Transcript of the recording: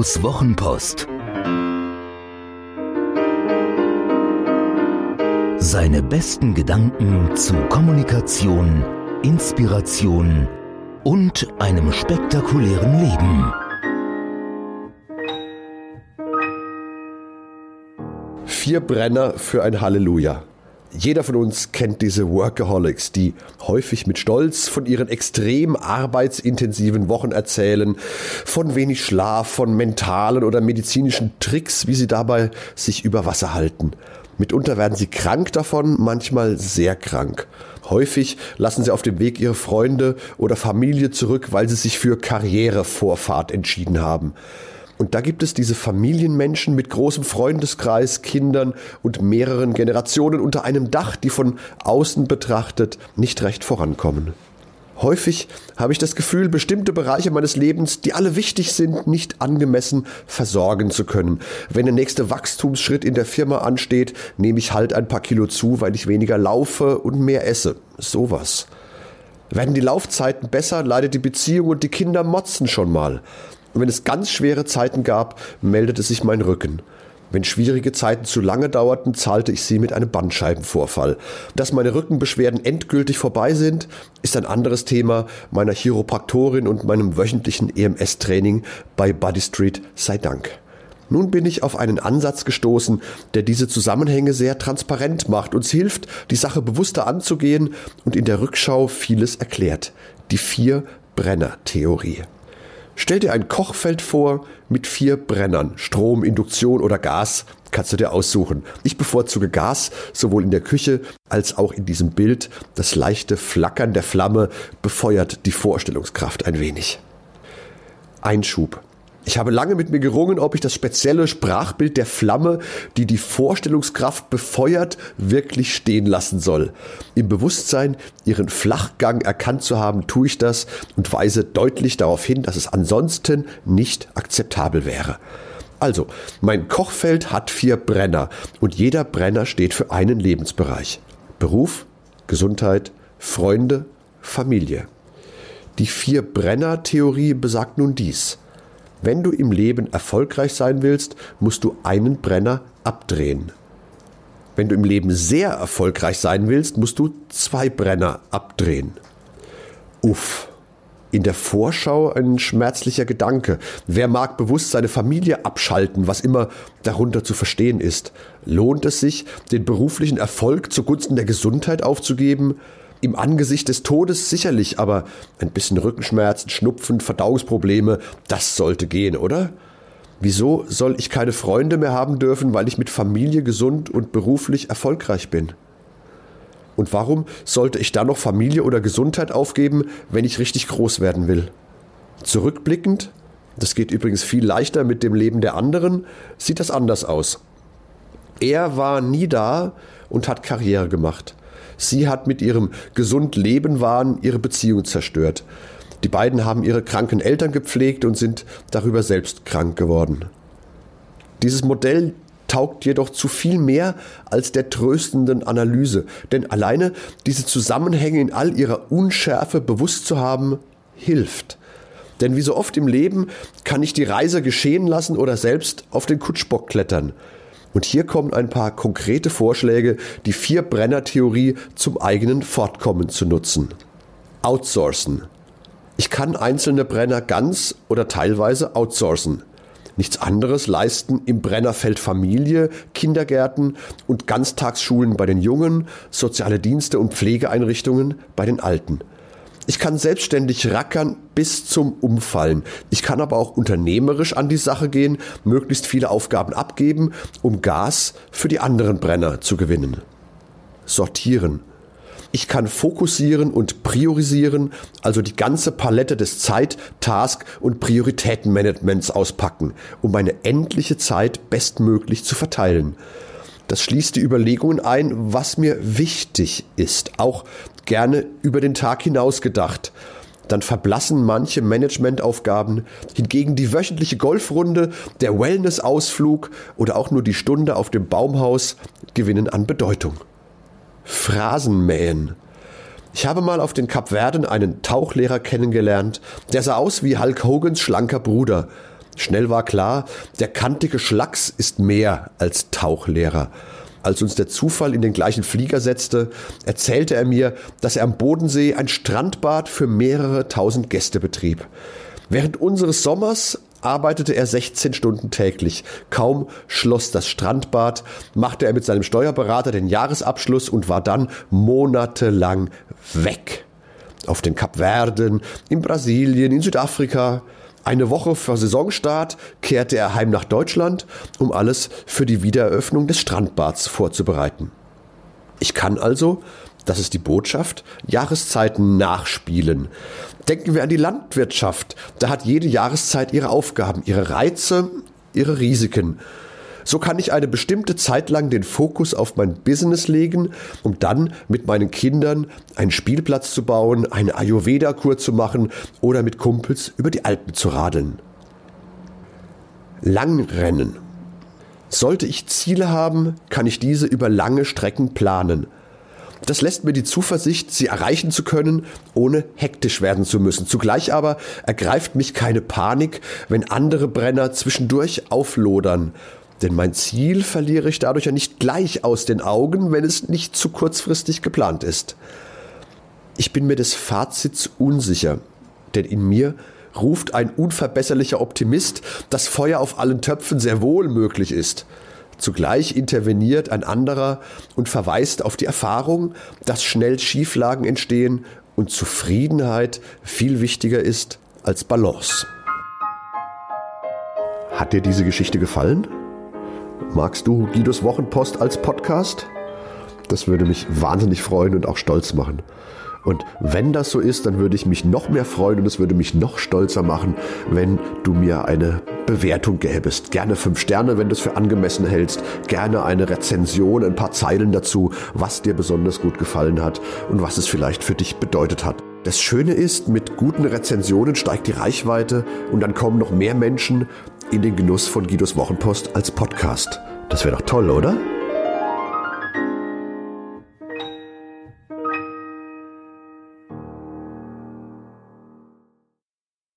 Studios Wochenpost. Seine besten Gedanken zu Kommunikation, Inspiration und einem spektakulären Leben. Vier Brenner für ein Halleluja. Jeder von uns kennt diese Workaholics, die häufig mit Stolz von ihren extrem arbeitsintensiven Wochen erzählen, von wenig Schlaf, von mentalen oder medizinischen Tricks, wie sie dabei sich über Wasser halten. Mitunter werden sie krank davon, manchmal sehr krank. Häufig lassen sie auf dem Weg ihre Freunde oder Familie zurück, weil sie sich für Karrierevorfahrt entschieden haben. Und da gibt es diese Familienmenschen mit großem Freundeskreis, Kindern und mehreren Generationen unter einem Dach, die von außen betrachtet nicht recht vorankommen. Häufig habe ich das Gefühl, bestimmte Bereiche meines Lebens, die alle wichtig sind, nicht angemessen versorgen zu können. Wenn der nächste Wachstumsschritt in der Firma ansteht, nehme ich halt ein paar Kilo zu, weil ich weniger laufe und mehr esse. Sowas. Werden die Laufzeiten besser, leidet die Beziehung und die Kinder motzen schon mal. Wenn es ganz schwere Zeiten gab, meldete sich mein Rücken. Wenn schwierige Zeiten zu lange dauerten, zahlte ich sie mit einem Bandscheibenvorfall. Dass meine Rückenbeschwerden endgültig vorbei sind, ist ein anderes Thema meiner Chiropraktorin und meinem wöchentlichen EMS-Training bei Buddy Street sei Dank. Nun bin ich auf einen Ansatz gestoßen, der diese Zusammenhänge sehr transparent macht, uns hilft, die Sache bewusster anzugehen und in der Rückschau vieles erklärt. Die Vier-Brenner-Theorie. Stell dir ein Kochfeld vor mit vier Brennern. Strom, Induktion oder Gas kannst du dir aussuchen. Ich bevorzuge Gas, sowohl in der Küche als auch in diesem Bild. Das leichte Flackern der Flamme befeuert die Vorstellungskraft ein wenig. Einschub. Ich habe lange mit mir gerungen, ob ich das spezielle Sprachbild der Flamme, die die Vorstellungskraft befeuert, wirklich stehen lassen soll. Im Bewusstsein, ihren Flachgang erkannt zu haben, tue ich das und weise deutlich darauf hin, dass es ansonsten nicht akzeptabel wäre. Also, mein Kochfeld hat vier Brenner und jeder Brenner steht für einen Lebensbereich. Beruf, Gesundheit, Freunde, Familie. Die Vier-Brenner-Theorie besagt nun dies. Wenn du im Leben erfolgreich sein willst, musst du einen Brenner abdrehen. Wenn du im Leben sehr erfolgreich sein willst, musst du zwei Brenner abdrehen. Uff. In der Vorschau ein schmerzlicher Gedanke. Wer mag bewusst seine Familie abschalten, was immer darunter zu verstehen ist? Lohnt es sich, den beruflichen Erfolg zugunsten der Gesundheit aufzugeben? Im Angesicht des Todes sicherlich, aber ein bisschen Rückenschmerzen, Schnupfen, Verdauungsprobleme, das sollte gehen, oder? Wieso soll ich keine Freunde mehr haben dürfen, weil ich mit Familie gesund und beruflich erfolgreich bin? Und warum sollte ich dann noch Familie oder Gesundheit aufgeben, wenn ich richtig groß werden will? Zurückblickend, das geht übrigens viel leichter mit dem Leben der anderen, sieht das anders aus. Er war nie da und hat Karriere gemacht. Sie hat mit ihrem gesund Leben Wahn ihre Beziehung zerstört. Die beiden haben ihre kranken Eltern gepflegt und sind darüber selbst krank geworden. Dieses Modell taugt jedoch zu viel mehr als der tröstenden Analyse, denn alleine diese Zusammenhänge in all ihrer Unschärfe bewusst zu haben, hilft. Denn wie so oft im Leben kann ich die Reise geschehen lassen oder selbst auf den Kutschbock klettern. Und hier kommen ein paar konkrete Vorschläge, die Vier-Brenner-Theorie zum eigenen Fortkommen zu nutzen. Outsourcen. Ich kann einzelne Brenner ganz oder teilweise outsourcen. Nichts anderes leisten im Brennerfeld Familie, Kindergärten und Ganztagsschulen bei den Jungen, soziale Dienste und Pflegeeinrichtungen bei den Alten. Ich kann selbstständig rackern bis zum Umfallen. Ich kann aber auch unternehmerisch an die Sache gehen, möglichst viele Aufgaben abgeben, um Gas für die anderen Brenner zu gewinnen. Sortieren. Ich kann fokussieren und priorisieren, also die ganze Palette des Zeit-, Task- und Prioritätenmanagements auspacken, um meine endliche Zeit bestmöglich zu verteilen. Das schließt die Überlegungen ein, was mir wichtig ist, auch gerne über den Tag hinaus gedacht. Dann verblassen manche Managementaufgaben, hingegen die wöchentliche Golfrunde, der Wellnessausflug oder auch nur die Stunde auf dem Baumhaus gewinnen an Bedeutung. Phrasenmähen. Ich habe mal auf den Kapverden einen Tauchlehrer kennengelernt, der sah aus wie Hulk Hogans schlanker Bruder. Schnell war klar, der kantige Schlacks ist mehr als Tauchlehrer. Als uns der Zufall in den gleichen Flieger setzte, erzählte er mir, dass er am Bodensee ein Strandbad für mehrere tausend Gäste betrieb. Während unseres Sommers arbeitete er 16 Stunden täglich. Kaum schloss das Strandbad, machte er mit seinem Steuerberater den Jahresabschluss und war dann monatelang weg. Auf den Kapverden, in Brasilien, in Südafrika. Eine Woche vor Saisonstart kehrte er heim nach Deutschland, um alles für die Wiedereröffnung des Strandbads vorzubereiten. Ich kann also, das ist die Botschaft, Jahreszeiten nachspielen. Denken wir an die Landwirtschaft. Da hat jede Jahreszeit ihre Aufgaben, ihre Reize, ihre Risiken. So kann ich eine bestimmte Zeit lang den Fokus auf mein Business legen, um dann mit meinen Kindern einen Spielplatz zu bauen, eine Ayurveda-Kur zu machen oder mit Kumpels über die Alpen zu radeln. Langrennen. Sollte ich Ziele haben, kann ich diese über lange Strecken planen. Das lässt mir die Zuversicht, sie erreichen zu können, ohne hektisch werden zu müssen. Zugleich aber ergreift mich keine Panik, wenn andere Brenner zwischendurch auflodern. Denn mein Ziel verliere ich dadurch ja nicht gleich aus den Augen, wenn es nicht zu kurzfristig geplant ist. Ich bin mir des Fazits unsicher, denn in mir ruft ein unverbesserlicher Optimist, dass Feuer auf allen Töpfen sehr wohl möglich ist. Zugleich interveniert ein anderer und verweist auf die Erfahrung, dass schnell Schieflagen entstehen und Zufriedenheit viel wichtiger ist als Balance. Hat dir diese Geschichte gefallen? Magst du Guidos Wochenpost als Podcast? Das würde mich wahnsinnig freuen und auch stolz machen. Und wenn das so ist, dann würde ich mich noch mehr freuen und es würde mich noch stolzer machen, wenn du mir eine Bewertung gäbest. Gerne fünf Sterne, wenn du es für angemessen hältst. Gerne eine Rezension, ein paar Zeilen dazu, was dir besonders gut gefallen hat und was es vielleicht für dich bedeutet hat. Das Schöne ist, mit guten Rezensionen steigt die Reichweite und dann kommen noch mehr Menschen in den Genuss von Guidos Wochenpost als Podcast. Das wäre doch toll, oder?